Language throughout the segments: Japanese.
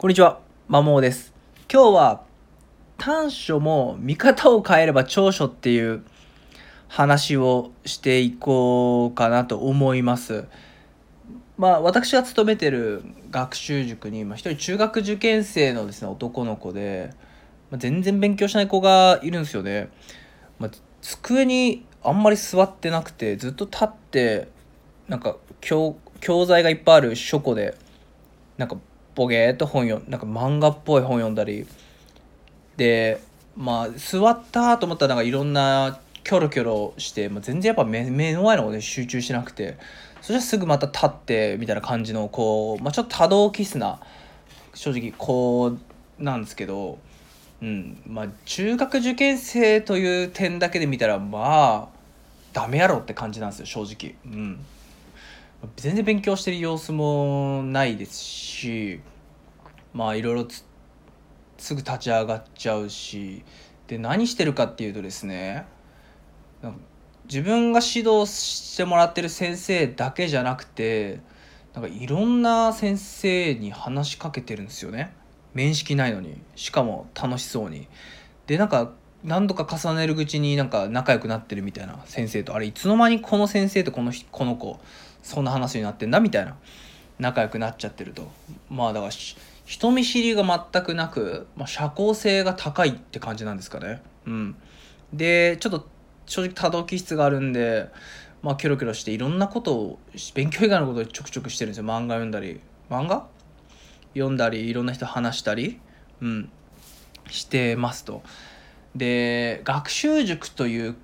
こんにちは、まもです。今日は短所も見方を変えれば長所っていう話をしていこうかなと思います。まあ私が勤めてる学習塾にまあ一人中学受験生のですね男の子で、まあ、全然勉強しない子がいるんですよね。まあ、机にあんまり座ってなくてずっと立ってなんか教教材がいっぱいある書庫でなんかボゲーと本読んなんか漫画っぽい本読んだり。でまあ座ったと思ったらなんかいろんなキョロキョロして、まあ、全然やっぱ目目の前のことに集中しなくて。そしたらすぐまた立ってみたいな感じのこう、まあ、ちょっと多動キスな。正直こうなんですけど、うん。まあ、中学受験生という点だけで見たらまあダメやろって感じなんですよ正直。うん。全然勉強してる様子もないですし。まあいろいろすぐ立ち上がっちゃうしで何してるかっていうとですね自分が指導してもらってる先生だけじゃなくてなんかいろんな先生に話しかけてるんですよね。面識ないのにしかも楽しそうに。でなんか何度か重ねるうちになんか仲良くなってるみたいな先生とあれいつの間にこの先生とこのこの子そんな話になってんだみたいな仲良くなっちゃってると。まあだから人見知りが全くなく、まあ、社交性が高いって感じなんですかね。うん。でちょっと正直多動気質があるんでまあキョロキョロしていろんなことを勉強以外のことをちょくちょくしてるんですよ。漫画読んだり。漫画？読んだりいろんな人話したりうん。してますと。で学習塾という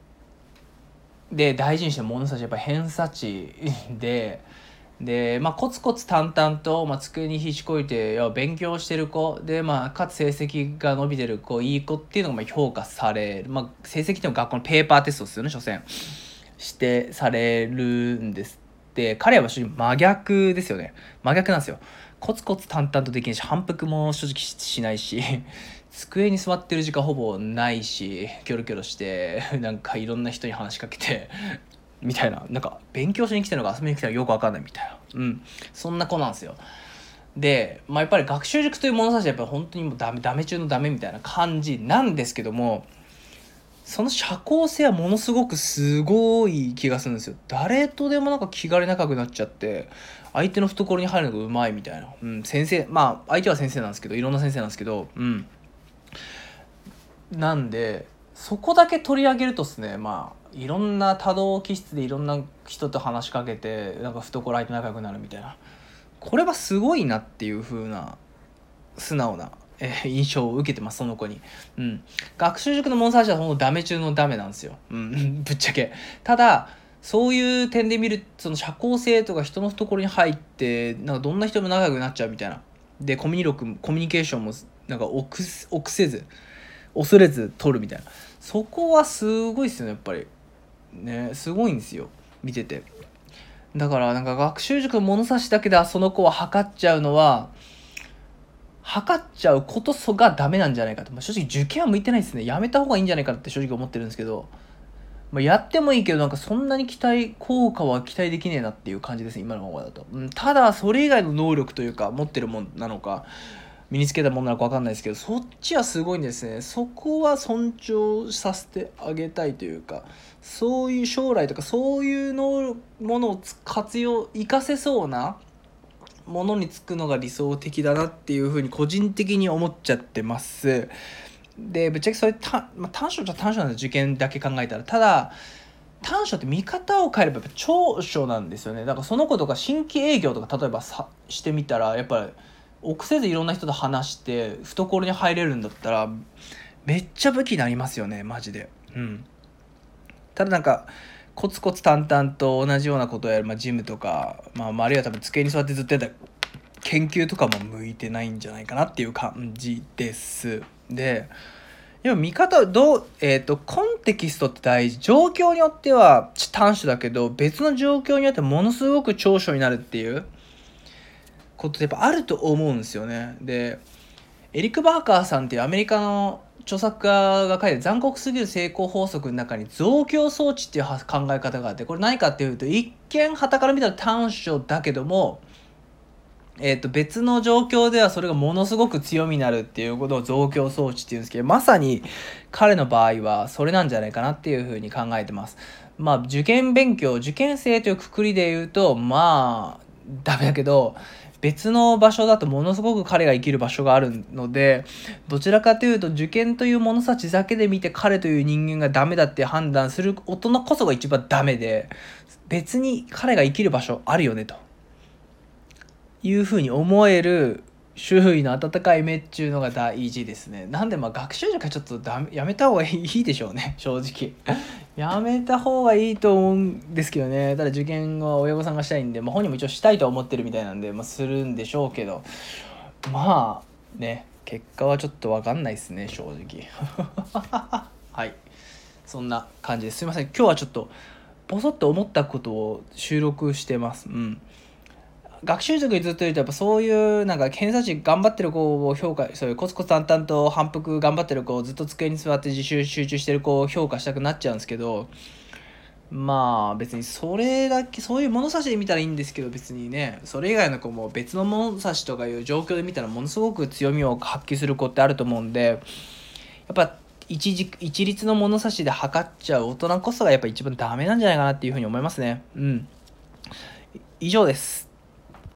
で大事にしてる物差しやっぱ偏差値でで、まあ、コツコツ淡々と、まあ、机にひしこいていや勉強してる子。で、まあ、かつ成績が伸びてる子いい子っていうのがまあ評価される、まあ、成績っていうのは学校のペーパーテストですよね所詮。してされるんですで彼は真逆ですよね。真逆なんですよ。コツコツ淡々とできないし反復も正直しないし机に座ってる時間ほぼないしキョロキョロしてなんかいろんな人に話しかけてみたいな。なんか勉強しに来てるのか遊びに来てるのかよくわかんないみたいな。うん。そんな子なんですよ。で、まあ、やっぱり学習塾という物差しはやっぱり本当にもうダメダメ中のダメみたいな感じなんですけどもその社交性はものすごくすごい気がするんですよ。誰とでもなんか気兼ねなくなっちゃって相手の懐に入るのがうまいみたいな、うん、先生まあ相手は先生なんですけどいろんな先生なんですけどうん。なんでそこだけ取り上げるとですね。まあいろんな多動気質でいろんな人と話しかけてなんか懐相手仲良くなるみたいな。これはすごいなっていう風な素直な、えー印象を受けてますその子に、うん、学習塾のモンスタージはほんとダメ中のダメなんですよ、うん、ぶっちゃけ。ただそういう点で見るその社交性とか人の懐に入ってなんかどんな人も仲良くなっちゃうみたいな。でコミュニ力コミュニケーションもなんか臆せず恐れず取るみたいな。そこはすごいですよねやっぱり。ねすごいんですよ見てて。だからなんか学習塾物差しだけでその子は測っちゃうのは測っちゃうことそがダメなんじゃないかと、まあ、正直受験は向いてないですね。やめた方がいいんじゃないかって正直思ってるんですけど、まあ、やってもいいけどなんかそんなに期待効果は期待できねえなっていう感じですね今のままだと、うん、ただそれ以外の能力というか持ってるもんなのか。身につけたものなのか分かんないですけどそっちはすごいんですね。そこは尊重させてあげたいというかそういう将来とかそういうのものを活用生かせそうなものにつくのが理想的だなっていうふうに個人的に思っちゃってます。でぶっちゃけそれた、まあ、短所じゃ短所なんです受験だけ考えたら。ただ短所って見方を変えればやっぱ長所なんですよね。だからその子とか新規営業とか例えばさしてみたらやっぱり臆せずいろんな人と話して懐に入れるんだったらめっちゃ武器になりますよねマジで。うん。ただなんかコツコツ淡々と同じようなことをやる、まあ、ジムとか、まあ、あるいは多分机に座ってずっとやった研究とかも向いてないんじゃないかなっていう感じです。ででも見方どうえっ、とコンテキストって大事。状況によっては短所だけど別の状況によってものすごく長所になるっていう。ことってやっぱあると思うんですよね。でエリック・バーカーさんっていうアメリカの著作家が書いて残酷すぎる成功法則の中に増強装置っていう考え方があってこれ何かっていうと一見はたから見たら短所だけどもえー、と別の状況ではそれがものすごく強みになるっていうことを増強装置っていうんですけどまさに彼の場合はそれなんじゃないかなっていうふうに考えてます。まあ受験勉強受験生というくくりで言うとまあダメだけど別の場所だとものすごく彼が生きる場所があるのでどちらかというと受験という物差しだけで見て彼という人間がダメだって判断する大人こそが一番ダメで別に彼が生きる場所あるよねというふうに思える周囲の温かい目っていうのが大事ですね。なんでまあ学習塾はちょっとやめた方がいいでしょうね、正直。やめた方がいいと思うんですけどね。ただ受験は親御さんがしたいんで、まあ、本人も一応したいとは思ってるみたいなんで、まあ、するんでしょうけど、まあね、結果はちょっとわかんないですね、正直。はい。そんな感じです。すいません。今日はちょっと、ボソッと思ったことを収録してます。うん。学習塾にずっといるとやっぱそういうなんか偏差値頑張ってる子を評価そういうコツコツ淡々と反復頑張ってる子をずっと机に座って自習集中してる子を評価したくなっちゃうんですけどまあ別にそれだけそういう物差しで見たらいいんですけど別にねそれ以外の子も別の物差しとかいう状況で見たらものすごく強みを発揮する子ってあると思うんでやっぱ一軸一律の物差しで測っちゃう大人こそがやっぱ一番ダメなんじゃないかなっていうふうに思いますね。うん。以上です。